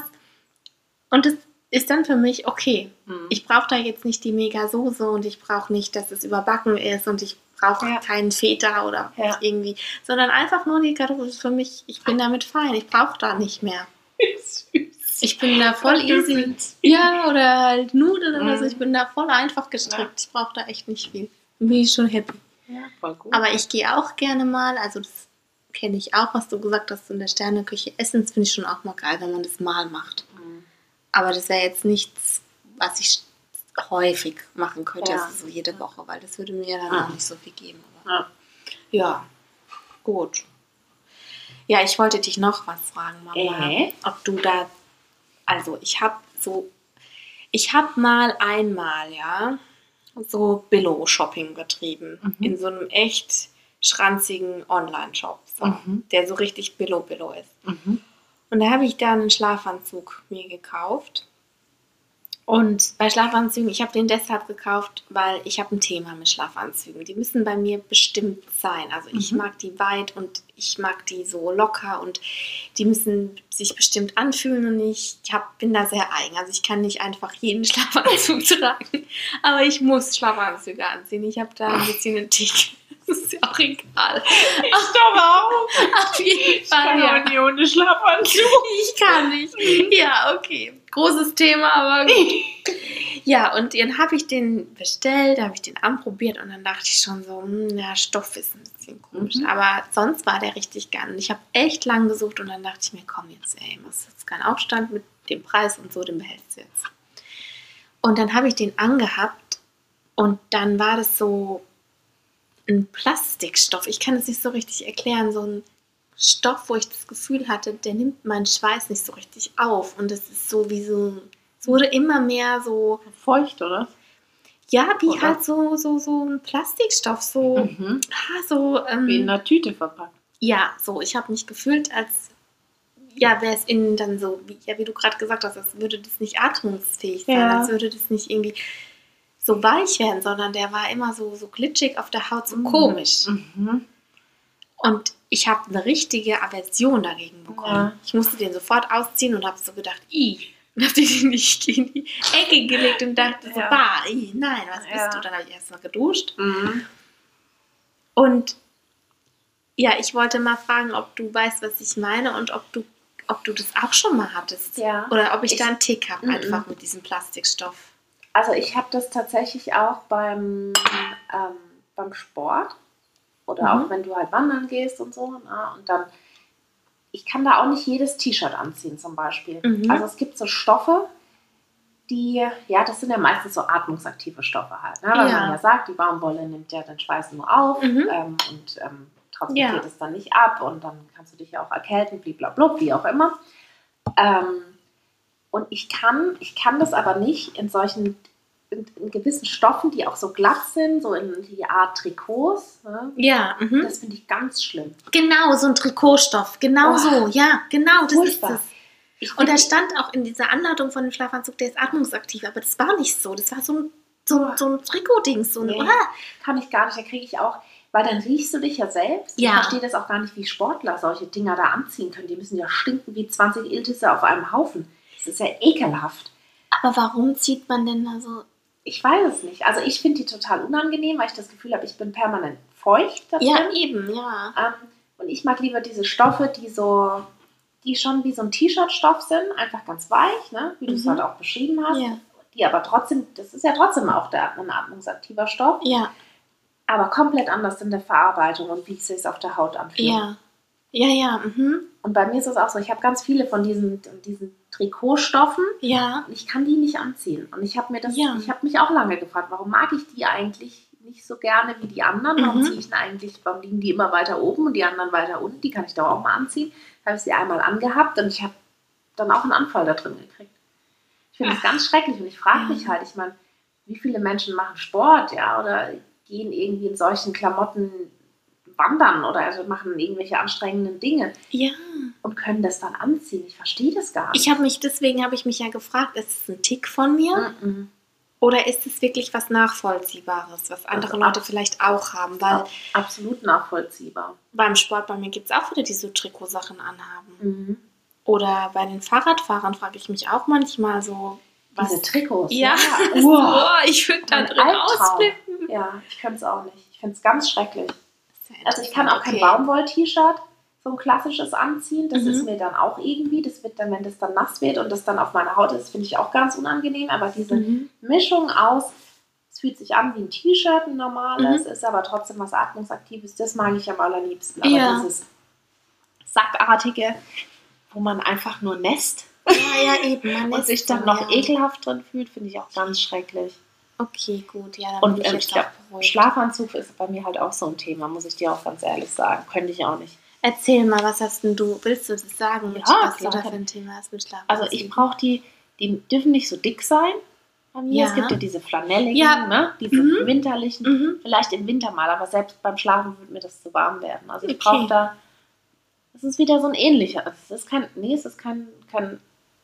Und das ist dann für mich okay. Mhm. Ich brauche da jetzt nicht die Mega-Soße und ich brauche nicht, dass es überbacken ist und ich brauche Ja. keinen Feta oder Ja. irgendwie, sondern einfach nur die Kartoffel ist für mich, ich bin damit fein, ich brauche da nicht mehr. Ich bin da voll easy. Ja, oder halt Nudeln oder so, Mhm. ich bin da voll einfach gestrickt. Ich brauche da echt nicht viel. Bin ich schon happy. Ja, voll gut. Aber ich gehe auch gerne mal, also das kenne ich auch, was du gesagt hast, in der Sterneküche essen, das finde ich schon auch mal geil, wenn man das mal macht. Mhm. Aber das wäre jetzt nichts, was ich häufig machen könnte, Ja. also so jede Woche, weil das würde mir dann Ja. auch nicht so viel geben. Aber Ja. ja, gut. Ja, ich wollte dich noch was fragen, Mama. Äh? Ob du da, also ich habe so, ich habe mal einmal, ja, so Billo-Shopping betrieben. Mhm. In so einem echt schranzigen Online-Shop, so, Mhm. der so richtig Billo-Billo ist. Mhm. Und da habe ich dann einen Schlafanzug mir gekauft. Und bei Schlafanzügen, ich habe den deshalb gekauft, weil ich habe ein Thema mit Schlafanzügen. Die müssen bei mir bestimmt sein. Also ich Mhm. mag die weit und ich mag die so locker und die müssen sich bestimmt anfühlen und ich hab, bin da sehr eigen. Also ich kann nicht einfach jeden Schlafanzug tragen, aber ich muss Schlafanzüge anziehen. Ich habe da ein bisschen einen Tick. Ist ja auch egal. Ich glaube auch. Auf jeden Ich kann Fall, ja. nie ohne Schlafanzug. Ich kann nicht. Ja, okay. Großes Thema, aber gut. Ja, und dann habe ich den bestellt, habe ich den anprobiert und dann dachte ich schon so, hm, ja, Stoff ist ein bisschen komisch. Mhm. Aber sonst war der richtig geil. Und ich habe echt lang gesucht und dann dachte ich mir, komm jetzt, ey, machst jetzt keinen Aufstand mit dem Preis und so, den behältst du jetzt. Und dann habe ich den angehabt und dann war das so ein Plastikstoff. Ich kann es nicht so richtig erklären, so ein Stoff, wo ich das Gefühl hatte, der nimmt meinen Schweiß nicht so richtig auf. Und es ist so wie so, es wurde immer mehr so, Feucht, oder? ja, wie Oder? halt so, so, so ein Plastikstoff, so, Mhm. ah, so, ähm, Wie in einer Tüte verpackt. ja, so, ich habe mich gefühlt, als, ja, wäre es innen dann so, wie, ja, wie du gerade gesagt hast, als würde das nicht atmungsfähig sein, Ja. als würde das nicht irgendwie so weich werden, sondern der war immer so, so glitschig auf der Haut, so Mhm. komisch. Mhm. Und ich habe eine richtige Aversion dagegen bekommen. Ja. Ich musste den sofort ausziehen und habe so gedacht, i. Und habe den nicht in die Ecke gelegt und dachte so, Ja. bah, i, nein, was bist Ja. du? Dann habe ich erst mal geduscht. Mhm. Und ja, ich wollte mal fragen, ob du weißt, was ich meine und ob du, ob du das auch schon mal hattest. Ja. Oder ob ich, Ich- da einen Tick habe, Mhm. einfach mit diesem Plastikstoff. Also ich habe das tatsächlich auch beim, ähm, beim Sport oder Mhm. auch wenn du halt wandern gehst und so. Ne? Und dann, ich kann da auch nicht jedes T-Shirt anziehen zum Beispiel. Mhm. Also es gibt so Stoffe, die, ja, das sind ja meistens so atmungsaktive Stoffe halt. Ne? Weil Ja. man ja sagt, die Baumwolle nimmt ja den Schweiß nur auf Mhm. ähm, und ähm, transportiert Ja. es dann nicht ab und dann kannst du dich ja auch erkälten, blablabla, wie auch immer. Ähm, und ich kann, ich kann das aber nicht in solchen, in, in gewissen Stoffen, die auch so glatt sind, so in die Art Trikots. Ne? Ja, mhm. Das finde ich ganz schlimm. genau, so ein Trikotstoff. Genau Oh. so, ja, genau, das ist. Ich Und da stand auch in dieser Anleitung von dem Schlafanzug, der ist atmungsaktiv, aber das war nicht so. Das war so ein, so, ein- so ein Trikotding, so ein, Nee. ah, kann ich gar nicht, da kriege ich auch, weil dann riechst du dich ja selbst. Ja. Ich verstehe das auch gar nicht, wie Sportler solche Dinger da anziehen können. Die müssen ja stinken wie 20 Iltisse auf einem Haufen. Das ist ja ekelhaft. aber warum zieht man denn da so? Ich weiß es nicht. Also ich finde die total unangenehm, weil ich das Gefühl habe, ich bin permanent feucht da. Ja, eben, ja. Ähm, und ich mag lieber diese Stoffe, die so, die schon wie so ein T-Shirt-Stoff sind, einfach ganz weich, ne? wie du es Mhm. halt auch beschrieben hast. Ja, Die aber trotzdem, das ist ja trotzdem auch der, ein atmungsaktiver Stoff, ja, aber komplett anders in der Verarbeitung und wie es sich auf der Haut anfühlt. ja. Ja, ja, mhm. Und bei mir ist es auch so, ich habe ganz viele von diesen, diesen Trikotstoffen Ja, und ich kann die nicht anziehen. Und ich habe mir das, Ja. ich habe mich auch lange gefragt, warum mag ich die eigentlich nicht so gerne wie die anderen? Warum Mhm. ziehe ich denn eigentlich, warum liegen die immer weiter oben und die anderen weiter unten? Die kann ich doch auch mal anziehen. Da habe ich sie einmal angehabt und ich habe dann auch einen Anfall da drin gekriegt. Ich finde das ganz schrecklich und ich frage mich halt, ich meine, wie viele Menschen machen Sport, ja, oder gehen irgendwie in solchen Klamotten wandern oder also machen irgendwelche anstrengenden Dinge ja. und können das dann anziehen. Ich verstehe das gar nicht. Ich habe mich, deswegen habe ich mich ja gefragt, ist es ein Tick von mir Mhm. oder ist es wirklich was Nachvollziehbares, was andere Also Leute vielleicht auch haben? Weil Absolut nachvollziehbar. beim Sport bei mir gibt es auch viele, die so Trikotsachen anhaben. Mhm. Oder bei den Fahrradfahrern frage ich mich auch manchmal so, was. Diese Trikots. ja, Wow. oh, ich würde da drin ausflippen. Ja, ich könnte es auch nicht. Ich finde es ganz schrecklich. Ja Also ich kann auch kein okay. Baumwoll-T-Shirt, so ein klassisches anziehen. Das Mhm. ist mir dann auch irgendwie, das wird dann, wenn das dann nass wird und das dann auf meiner Haut ist, finde ich auch ganz unangenehm. Aber diese Mhm. Mischung aus, es fühlt sich an wie ein T-Shirt, ein normales, Mhm. ist aber trotzdem was Atmungsaktives, das mag ich am allerliebsten. Aber Ja. dieses Sackartige, wo man einfach nur nässt Ja, ja, eben. Man und sich dann noch ekelhaft drin fühlt, finde ich auch ganz schrecklich. Okay, gut, ja, dann Und ähm, ich glaub, auch beruhigt. Schlafanzug ist bei mir halt auch so ein Thema, muss ich dir auch ganz ehrlich sagen. Könnte ich auch nicht. Erzähl mal, was hast denn du, willst du das sagen, mit, Ja, was du da für ein Thema hast mit Schlafen? Also ich brauche die, die dürfen nicht so dick sein bei mir. Ja. Es gibt ja diese flanelligen, Ja. ne? diese Mhm. winterlichen. Mhm. Vielleicht im Winter mal, aber selbst beim Schlafen wird mir das zu warm werden. Also ich Okay. brauche da, es ist wieder so ein ähnlicher. Es ist kein, nee, es ist kein, kein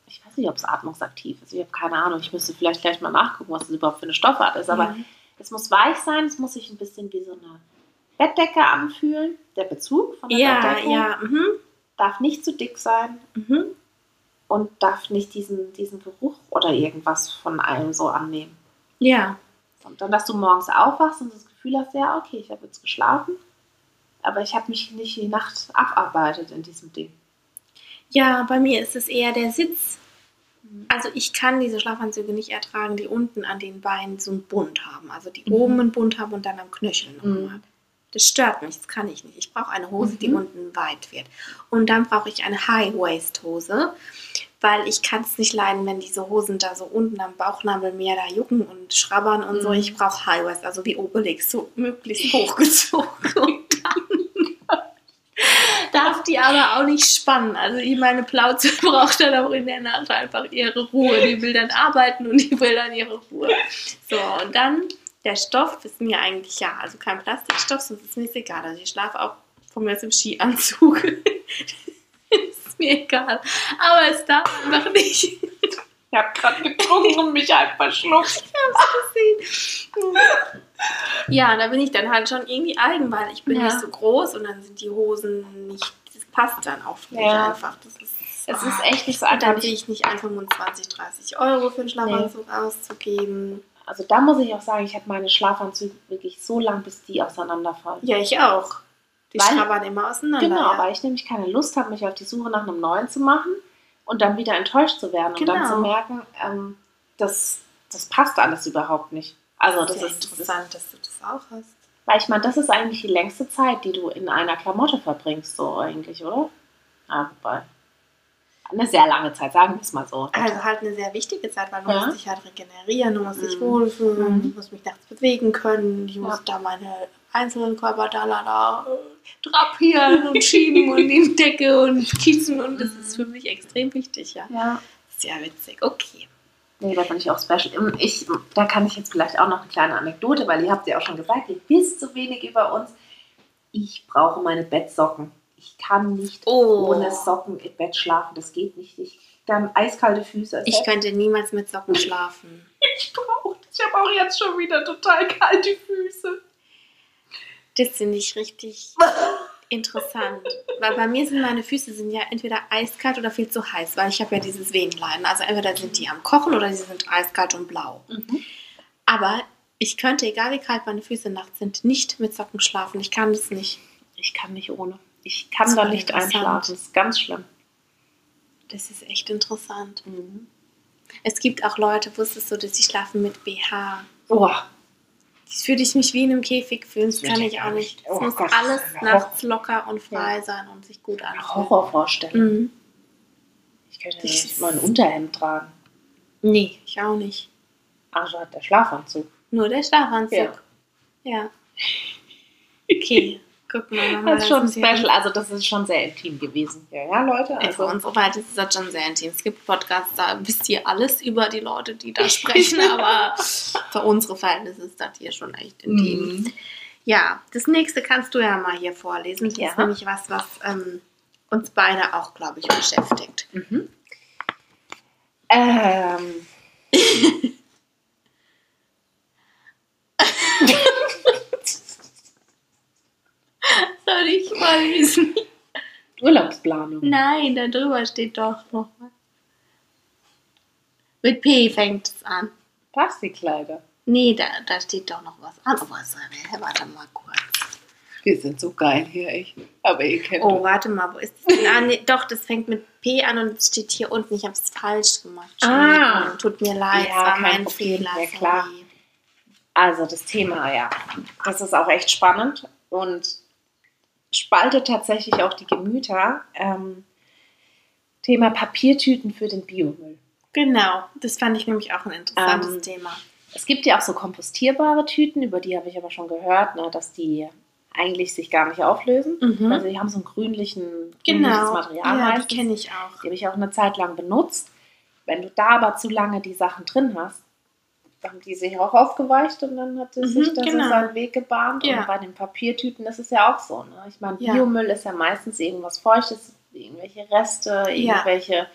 ich weiß nicht, ob es atmungsaktiv ist. Ich habe keine Ahnung. Ich müsste vielleicht gleich mal nachgucken, was das überhaupt für eine Stoffart ist. Aber Ja. es muss weich sein, es muss sich ein bisschen wie so eine Bettdecke anfühlen. Der Bezug von der Ja, Bettdecke ja, mhm. darf nicht zu dick sein Mhm. und darf nicht diesen, diesen Geruch oder irgendwas von allem so annehmen. Ja. Und dann, dass du morgens aufwachst und das Gefühl Gefühl hast, ja, okay, ich habe jetzt geschlafen, aber ich habe mich nicht die Nacht abarbeitet in diesem Ding. Ja, bei mir ist es eher der Sitz. Also ich kann diese Schlafanzüge nicht ertragen, die unten an den Beinen so einen Bund haben. Also die Mhm. oben einen Bund haben und dann am Knöchel noch Mhm. Das stört mich, das kann ich nicht. Ich brauche eine Hose, die Mhm. unten weit wird. Und dann brauche ich eine High-Waist-Hose, weil ich kann es nicht leiden, wenn diese Hosen da so unten am Bauchnabel mehr da jucken und schrabbern und so. Mhm. Ich brauche High-Waist, also wie Obelix, so möglichst hochgezogen. Und dann darf die aber auch nicht spannen. Also ich meine Plauze braucht dann auch in der Nacht einfach ihre Ruhe. Die will dann arbeiten und die will dann ihre Ruhe. So, und dann der Stoff ist mir eigentlich ja, also kein Plastikstoff, sonst ist mir egal. Also ich schlafe auch von mir aus im Skianzug. ist mir egal. Aber es darf einfach nicht. Ich habe gerade getrunken und mich halt verschluckt. Ja, da bin ich dann halt schon irgendwie eigen, weil ich bin Ja. nicht so groß und dann sind die Hosen nicht, das passt dann auch für mich Ja. einfach. Das ist, Es ah. ist echt nicht so einfach. dann will ich nicht einfach 25, 30 Euro für einen Schlafanzug auszugeben. Also da muss ich auch sagen, ich habe meine Schlafanzüge wirklich so lang, bis die auseinanderfallen. Ja, ich auch. Die Weil- immer auseinander. Genau, ja. weil ich nämlich keine Lust habe, mich auf die Suche nach einem neuen zu machen und dann wieder enttäuscht zu werden und dann Genau. zu merken, ähm, das, das passt alles überhaupt nicht. Also das ist, das ist interessant, dass du das auch hast. weil ich meine, das ist eigentlich die längste Zeit, die du in einer Klamotte verbringst, so eigentlich, oder? Ja, wobei. Eine sehr lange Zeit, sagen wir es mal so. Also halt eine sehr wichtige Zeit, weil du Ja. musst dich halt regenerieren, du musst dich Mhm. wohlfühlen, Mhm. ich muss mich nachts bewegen können, ich Ja. muss da meine einzelnen Körperteile da äh, drapieren und schieben und in die Decke und Kissen und das ist für mich extrem wichtig, ja. ja. Sehr witzig, okay. Nee, da bin ich auch special. Und Ich, da kann ich jetzt vielleicht auch noch eine kleine Anekdote, weil ihr habt ja auch schon gesagt, ihr wisst so wenig über uns. Ich brauche meine Bettsocken. Ich kann nicht Oh. ohne Socken im Bett schlafen. Das geht nicht. Ich dann eiskalte Füße. Ich könnte niemals mit Socken schlafen. ich brauche das. Ich habe auch jetzt schon wieder total kalte Füße. Das finde ich richtig interessant. Weil bei mir sind meine Füße sind ja entweder eiskalt oder viel zu heiß, weil ich habe ja dieses Venenleiden. Also entweder sind die am Kochen oder sie sind eiskalt und blau. Aber ich könnte, egal wie kalt meine Füße nachts sind, nicht mit Socken schlafen. Ich kann das nicht. Ich kann nicht ohne. Ich kann da nicht einschlafen. Das ist ganz schlimm. Das ist echt interessant. Es gibt auch Leute, wusstest du, dass sie schlafen mit BH. Das würde ich mich wie in einem Käfig fühlen. Das Das kann ich ja auch nicht. nicht. Es Oh muss Gott, alles nachts locker und frei sein und sich gut anfühlen. Horrorvorstellung. Mhm. Ich könnte nicht mal ein Unterhemd tragen. Nee, ich auch nicht. Also hat der Schlafanzug. Nur der Schlafanzug. Ja. Ja. Okay, guck mal. machen wir Das ist schon das hier. special. Also das ist schon sehr intim gewesen. Ja, ja Leute. Ey, Für Also, unsere Verhältnisse ist das schon sehr intim. Es gibt Podcasts, da wisst ihr alles über die Leute, die da sprechen, aber für unsere Verhältnisse ist das hier schon echt intim. Mhm. Ja, das nächste kannst du ja mal hier vorlesen. Das Ja. ist nämlich was, was ähm, uns beide auch, glaube ich, beschäftigt. Mhm. Ähm. Soll ich mal lesen? Urlaubsplanung. Nein, da drüber steht doch noch was. Mit P fängt es an. Plastikkleider. Nee, da, da steht doch noch was an. Oh, was soll? Warte mal kurz. Wir sind so geil hier, echt. Aber ihr kennt Oh, warte mal, wo ist das denn? Ah, nee, doch, das fängt mit P an und es steht hier unten. Ich habe es falsch gemacht. Ah. Tut mir leid, Ja, war kein mein. Fehler. Ja, klar. Also das Thema, ja. Das ist auch echt spannend und spaltet tatsächlich auch die Gemüter. Ähm, Thema Papiertüten für den Biomüll. Genau, das fand ich nämlich auch ein interessantes Ähm, Thema. Es gibt ja auch so kompostierbare Tüten, über die habe ich aber schon gehört, ne, dass die eigentlich sich gar nicht auflösen. Mhm. Also die haben so einen grünlichen, grünliches genau, Material ja, die meistens. kenne ich auch. Die habe ich auch eine Zeit lang benutzt. Wenn du da aber zu lange die Sachen drin hast, haben die sich auch aufgeweicht und dann hat es Mhm, sich das genau. so seinen Weg gebahnt. Ja. Und bei den Papiertüten ist es ja auch so. Ne? Ich meine, Ja. Biomüll ist ja meistens irgendwas Feuchtes, irgendwelche Reste, Ja. irgendwelche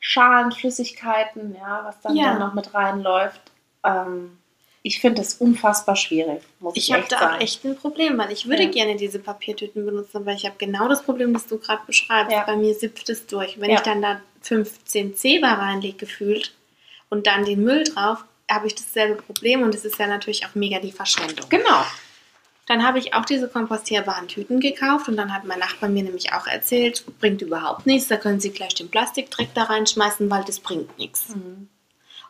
Schalen, Flüssigkeiten, ja, was dann, Ja. dann noch mit reinläuft. Ähm, ich finde das unfassbar schwierig, muss ich, Ich habe da auch echt ein Problem, weil ich würde Ja. gerne diese Papiertüten benutzen, weil ich habe genau das Problem, das du gerade beschreibst. Ja. Bei mir sippt es durch. Wenn Ja. ich dann da 15 Zeber reinlege, gefühlt, und dann den Müll drauf, habe ich dasselbe Problem und es ist ja natürlich auch mega die Verschwendung. Genau. Dann habe ich auch diese kompostierbaren Tüten gekauft und dann hat mein Nachbar mir nämlich auch erzählt, bringt überhaupt nichts, da können Sie gleich den Plastikdreck da reinschmeißen, weil das bringt nichts. Mhm.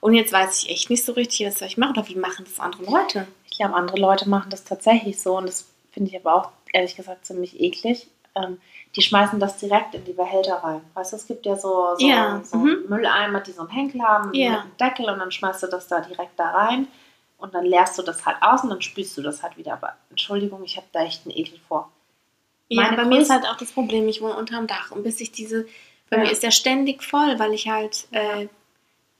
Und jetzt weiß ich echt nicht so richtig, was soll ich machen oder wie machen das andere Leute? Ich glaube, andere Leute machen das tatsächlich so und das finde ich aber auch ehrlich gesagt ziemlich eklig. Ähm, die schmeißen das direkt in die Behälter rein. Weißt du, es gibt ja so, so, Ja, so mhm. Mülleimer, die so einen Henkel haben Ja. mit einem Deckel und dann schmeißt du das da direkt da rein und dann leerst du das halt aus und dann spülst du das halt wieder. Aber Entschuldigung, ich habe da echt einen Ekel vor. Ja, Meine bei mir ist halt auch das Problem, ich wohne unterm Dach und bis ich diese, bei Ja. mir ist der ständig voll, weil ich halt äh,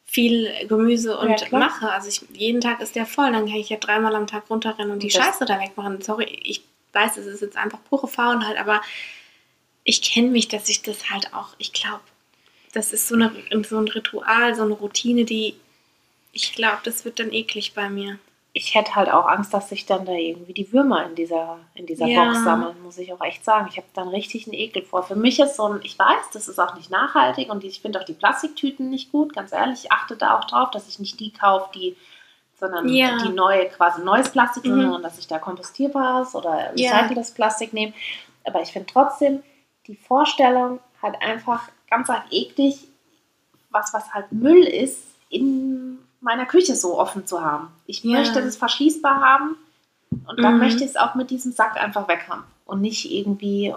viel Gemüse und Ja, mache. Also ich, jeden Tag ist der voll, dann kann ich ja dreimal am Tag runterrennen und die Und das- Scheiße da wegmachen. Sorry, ich weiß, es ist jetzt einfach pure Faulheit, aber ich kenne mich, dass ich das halt auch, ich glaube, das ist so, eine, so ein Ritual, so eine Routine, die, ich glaube, das wird dann eklig bei mir. Ich hätte halt auch Angst, dass sich dann da irgendwie die Würmer in dieser, in dieser Ja. Box sammeln, muss ich auch echt sagen. Ich habe dann richtig einen Ekel vor. Für mich ist so ein, ich weiß, das ist auch nicht nachhaltig und ich finde auch die Plastiktüten nicht gut, ganz ehrlich. Ich achte da auch drauf, dass ich nicht die kaufe, die, sondern Ja. die neue, quasi neues Plastik, Mhm. sondern dass ich da kompostierbares oder Ja. recyceltes Plastik nehme. Aber ich finde trotzdem die Vorstellung halt einfach ganz arg eklig, was, was halt Müll ist, in meiner Küche so offen zu haben. Ich Ja. möchte das verschließbar haben und dann Mhm. möchte ich es auch mit diesem Sack einfach weg haben und nicht irgendwie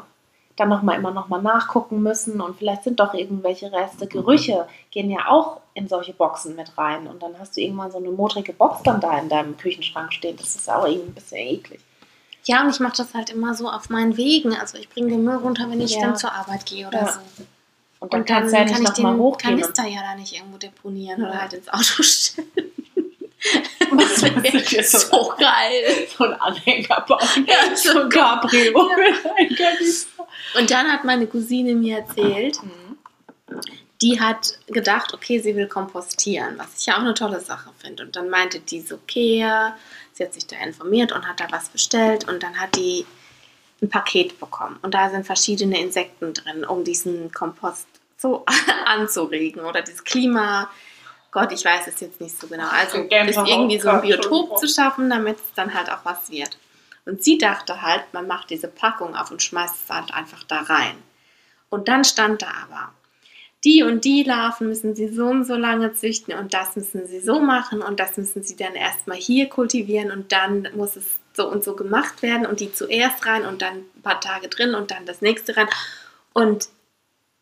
dann nochmal immer nochmal nachgucken müssen und vielleicht sind doch irgendwelche Reste. Gerüche gehen ja auch in solche Boxen mit rein und dann hast du irgendwann so eine modrige Box dann da in deinem Küchenschrank stehen. Das ist auch irgendwie ein bisschen eklig. Ja, und ich mache das halt immer so auf meinen Wegen. Also ich bringe den Müll runter, wenn ich Ja. dann zur Arbeit gehe oder Ja. so. Und dann, Und dann du ja kann ich den hochgehen. Kanister ja da nicht irgendwo deponieren oder halt ins Auto stellen. Das wäre jetzt so- geil. so ein Anhänger bauen. Ja, so ein Cabrio. Und dann hat meine Cousine mir erzählt, die hat gedacht, okay, sie will kompostieren, was ich ja auch eine tolle Sache finde. Und dann meinte die so, okay, sie hat sich da informiert und hat da was bestellt und dann hat die ein Paket bekommen. Und da sind verschiedene Insekten drin, um diesen Kompost so anzuregen oder das Klima. Gott, ich weiß es jetzt nicht so genau. Also ist irgendwie so ein Biotop zu schaffen, damit es dann halt auch was wird. Und sie dachte halt, man macht diese Packung auf und schmeißt es halt einfach da rein. Und dann stand da aber, die und die Larven müssen sie so und so lange züchten und das müssen sie so machen und das müssen sie dann erstmal hier kultivieren und dann muss es so und so gemacht werden und die zuerst rein und dann ein paar Tage drin und dann das nächste rein. Und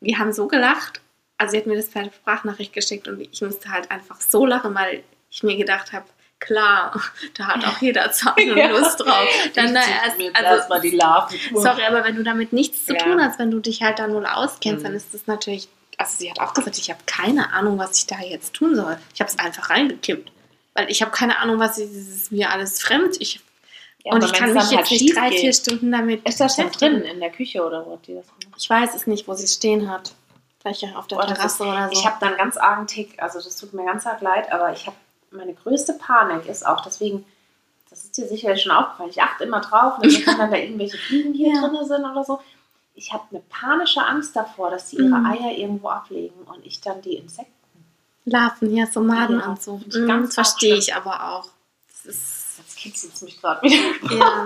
wir haben so gelacht. Also sie hat mir das per Sprachnachricht geschickt und ich musste halt einfach so lachen, weil ich mir gedacht habe, klar, da hat auch jeder Zeit und Ja. Lust drauf. Dann da erst, mir jetzt also, erstmal die Larven. Sorry, aber wenn du damit nichts zu Ja. tun hast, wenn du dich halt da null auskennst, Mhm. dann ist das natürlich. Also sie hat auch gesagt, ich habe keine Ahnung, was ich da jetzt tun soll. Ich habe es einfach reingekippt. Weil ich habe keine Ahnung, was ich, ist mir alles fremd. Ich, Ja, und ich kann dann mich halt jetzt nicht schief drei, vier Stunden damit Ist das schon drin in der Küche oder wo hat die das gemacht? Ich weiß es nicht, wo sie es stehen hat. Vielleicht ja auf der Oh, Terrasse oder so. Ich habe da einen ganz argen Tick, also das tut mir ganz arg leid, aber ich habe meine größte Panik ist auch deswegen, das ist dir sicherlich schon aufgefallen, ich achte immer drauf, dann kann dann da irgendwelche Fliegen hier Ja. drin sind oder so. Ich habe eine panische Angst davor, dass die ihre Mhm. Eier irgendwo ablegen und ich dann die Insekten. Larven, ja, so Maden Ja, und so. Mhm, ganz das verstehe ich aber auch. Das ist, Jetzt kitzelt es mich gerade wieder. ja.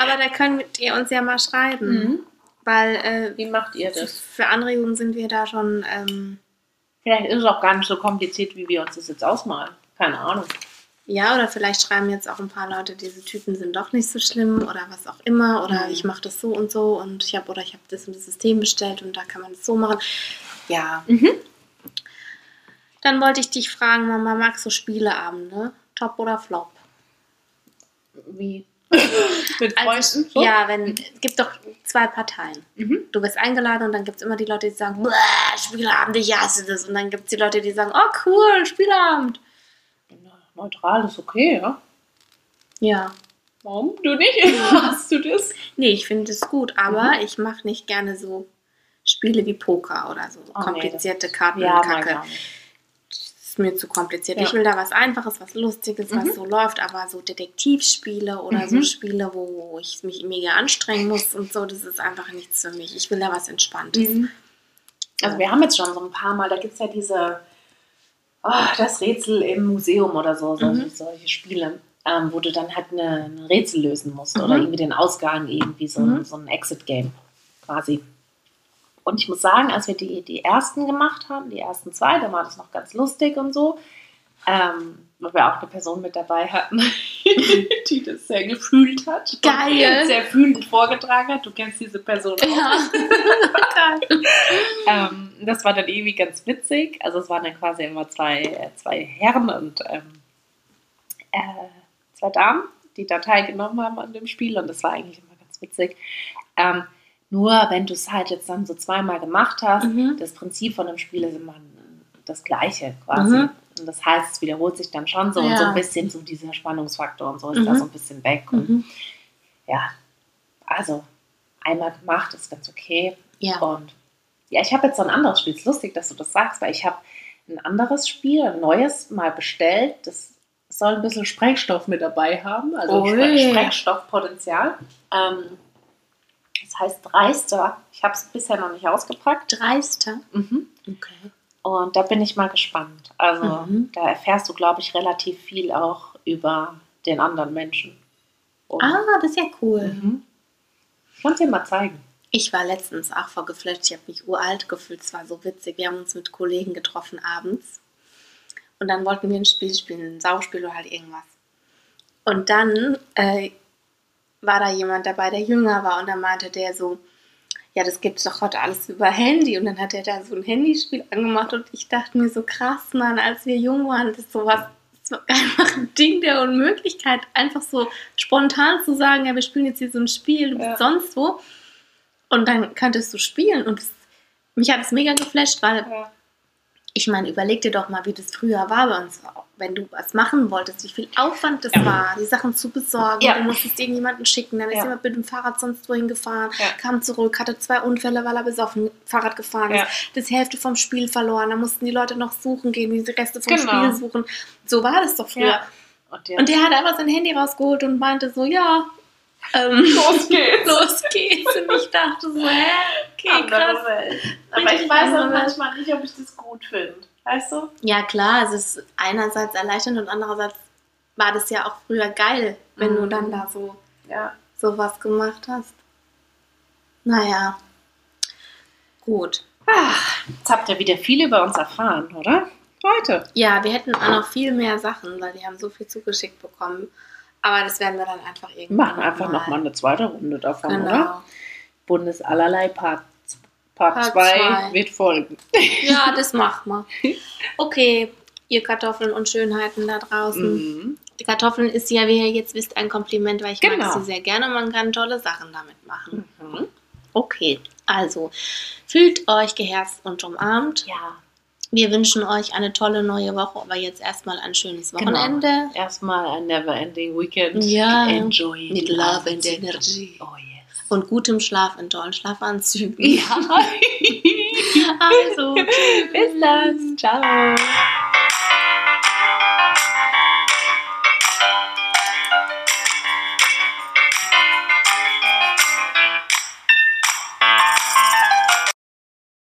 aber da könnt ihr uns ja mal schreiben. Mhm. Weil äh, Wie macht ihr das? für Anregungen sind wir da schon. Ähm, Vielleicht ist es auch gar nicht so kompliziert, wie wir uns das jetzt ausmalen. Keine Ahnung. Ja, oder vielleicht schreiben jetzt auch ein paar Leute, diese Tüten sind doch nicht so schlimm oder was auch immer. Oder Mhm. ich mache das so und so und ich habe oder ich habe das und das System bestellt und da kann man es so machen. Ja. Mhm. Dann wollte ich dich fragen, Mama, magst du Spieleabende? Top oder Flop? Wie? Mit Also, Freunden? so? Ja, wenn es gibt doch zwei Parteien. Mhm. Du wirst eingeladen und dann gibt es immer die Leute, die sagen, "Bäh, Spieleabend, ich hasse das. Und dann gibt es die Leute, die sagen, oh cool, Spieleabend. Neutral ist okay, ja. Ja. Warum? Du nicht? Hast du das? Nee, ich finde es gut, aber Mhm. ich mache nicht gerne so Spiele wie Poker oder so. Oh, nee, komplizierte das- Karten Ja, Kacke. Das ist mir zu kompliziert. Ja. Ich will da was Einfaches, was Lustiges, Mhm. was so läuft, aber so Detektivspiele oder so Mhm. Spiele, wo ich mich mega anstrengen muss und so, das ist einfach nichts für mich. Ich will da was Entspanntes. Also wir haben jetzt schon so ein paar Mal, da gibt es ja diese, oh, das Rätsel im Museum oder so, solche, Mhm. solche Spiele. ähm, wo du dann halt eine, eine Rätsel lösen musst Mhm. oder irgendwie den Ausgang, irgendwie so, Mhm. ein, so ein Exit-Game quasi. Und ich muss sagen, als wir die, die ersten gemacht haben, die ersten zwei, da war das noch ganz lustig und so, ähm, weil wir auch eine Person mit dabei hatten, die das sehr gefühlt hat. Geil. Und sehr fühlend vorgetragen hat. Du kennst diese Person auch. Ja. Ähm, das war dann irgendwie ganz witzig. Also es waren dann quasi immer zwei, äh, zwei Herren und ähm, äh, zwei Damen, die da teilgenommen haben an dem Spiel und das war eigentlich immer ganz witzig. Ähm, nur wenn du es halt jetzt dann so zweimal gemacht hast, Mhm. das Prinzip von dem Spiel ist immer das gleiche quasi. Mhm. Und das heißt, es wiederholt sich dann schon so und Ja. so ein bisschen so dieser Spannungsfaktor und so ist da Mhm. so ein bisschen weg. Und Mhm. ja, also einmal gemacht ist ganz okay. Ja. Und ja, ich habe jetzt so ein anderes Spiel. Es ist lustig, dass du das sagst, weil ich habe ein anderes Spiel, ein neues, mal bestellt. Das soll ein bisschen Sprengstoff mit dabei haben, also. Spre Sprengstoffpotenzial. Ähm, das heißt Dreister. Ich habe es bisher noch nicht ausgepackt. Dreister. Mhm. Okay. Und da bin ich mal gespannt. Also Mhm. da erfährst du, glaube ich, relativ viel auch über den anderen Menschen. Und, Ah, das ist ja cool. mhm. Ich kann es dir mal zeigen. Ich war letztens auch voll geflasht. Ich habe mich uralt gefühlt. Es war so witzig. Wir haben uns mit Kollegen getroffen abends. Und dann wollten wir ein Spiel spielen, ein Sauspiel oder halt irgendwas. Und dann äh, war da jemand dabei, der jünger war. Und dann meinte der so, ja, das gibt es doch heute alles über Handy. Und dann hat er da so ein Handyspiel angemacht. Und ich dachte mir so, krass, Mann, als wir jung waren, das ist sowas, das war einfach ein Ding der Unmöglichkeit. Einfach so spontan zu sagen, ja, wir spielen jetzt hier so ein Spiel, du bist Ja. sonst wo. Und dann könntest du spielen. Und es, mich hat es mega geflasht, weil ich meine, überleg dir doch mal, wie das früher war bei uns. Wenn du was machen wolltest, wie viel Aufwand das Ja. war, die Sachen zu besorgen. Ja. Du musstest irgendjemanden schicken, dann ist Ja. jemand mit dem Fahrrad sonst wohin gefahren, kam zurück, hatte zwei Unfälle, weil er besoffen Fahrrad gefahren ist, das Hälfte vom Spiel verloren. Dann mussten die Leute noch suchen gehen, die Reste vom Genau. Spiel suchen. So war das doch früher. Und der, Und der hat einfach sein Handy rausgeholt und meinte so, ja, ähm, los geht's. los geht's. Und ich dachte so, hä, okay, krass. Welt. Aber ich weiß auch manchmal nicht, ob ich das gut finde. Weißt du? Ja, klar, es ist einerseits erleichternd und andererseits war das ja auch früher geil, wenn du Mhm. dann da so Ja. sowas gemacht hast. Naja, gut. Ach, jetzt habt ihr wieder viel über uns erfahren, oder? Heute. Ja, wir hätten auch noch viel mehr Sachen, weil wir haben so viel zugeschickt bekommen. Aber das werden wir dann einfach irgendwann machen einfach noch nochmal eine zweite Runde davon, Genau. oder? Bundesallerlei Part Part Part 2 zwei. wird folgen. Ja, das machen wir. Okay, ihr Kartoffeln und Schönheiten da draußen. Mhm. Die Kartoffeln ist ja, wie ihr jetzt wisst, ein Kompliment, weil ich mag Genau. sie sehr gerne. Man kann tolle Sachen damit machen. Mhm. Okay, also fühlt euch geherzt und umarmt. Ja, Wir wünschen euch eine tolle neue Woche, aber jetzt erstmal ein schönes Genau. Wochenende. erstmal ein never-ending Weekend. Ja. Enjoy. Mit Love and Energy. Oh yes. Und gutem Schlaf in tollen Schlafanzügen. Ja. Also, Bis dann. Ciao.